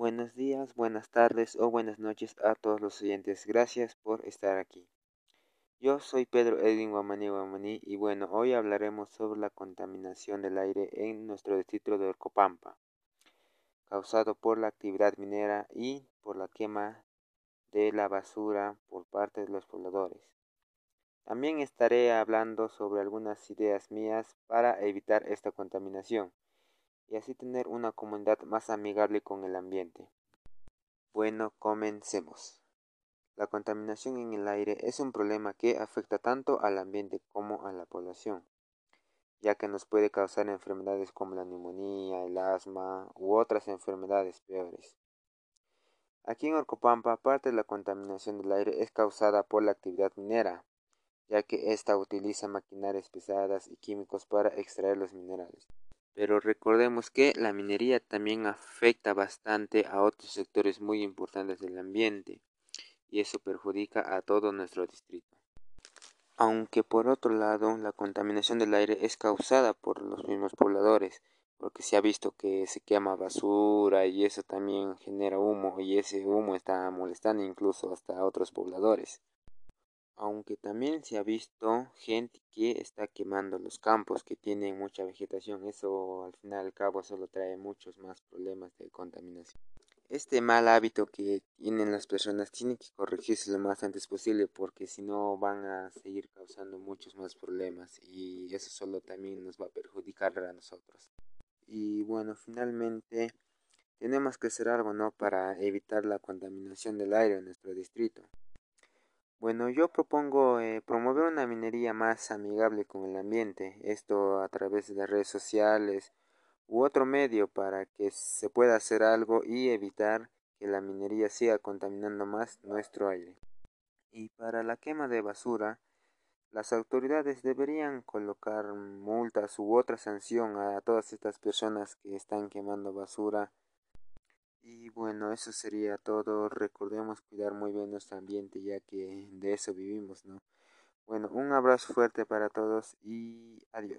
Buenos días, buenas tardes o buenas noches a todos los oyentes. Gracias por estar aquí. Yo soy Pedro Edwin Guamaní Guamaní y bueno, hoy hablaremos sobre la contaminación del aire en nuestro distrito de Orcopampa, causado por la actividad minera y por la quema de la basura por parte de los pobladores. También estaré hablando sobre algunas ideas mías para evitar esta contaminación y así tener una comunidad más amigable con el ambiente. Bueno, comencemos. La contaminación en el aire es un problema que afecta tanto al ambiente como a la población, ya que nos puede causar enfermedades como la neumonía, el asma u otras enfermedades peores. Aquí en Orcopampa, parte de la contaminación del aire es causada por la actividad minera, ya que ésta utiliza maquinarias pesadas y químicos para extraer los minerales. Pero recordemos que la minería también afecta bastante a otros sectores muy importantes del ambiente y eso perjudica a todo nuestro distrito. Aunque por otro lado la contaminación del aire es causada por los mismos pobladores, porque se ha visto que se quema basura y eso también genera humo y ese humo está molestando incluso hasta otros pobladores aunque también se ha visto gente que está quemando los campos que tienen mucha vegetación. Eso al final al cabo solo trae muchos más problemas de contaminación. Este mal hábito que tienen las personas tiene que corregirse lo más antes posible porque si no van a seguir causando muchos más problemas y eso solo también nos va a perjudicar a nosotros. Y bueno, finalmente tenemos que hacer algo, ¿no? Para evitar la contaminación del aire en nuestro distrito. Bueno, yo propongo eh, promover una minería más amigable con el ambiente, esto a través de las redes sociales u otro medio para que se pueda hacer algo y evitar que la minería siga contaminando más nuestro aire. Y para la quema de basura, las autoridades deberían colocar multas u otra sanción a todas estas personas que están quemando basura y bueno, eso sería todo. Recordemos cuidar muy bien nuestro ambiente ya que de eso vivimos, ¿no? Bueno, un abrazo fuerte para todos y adiós.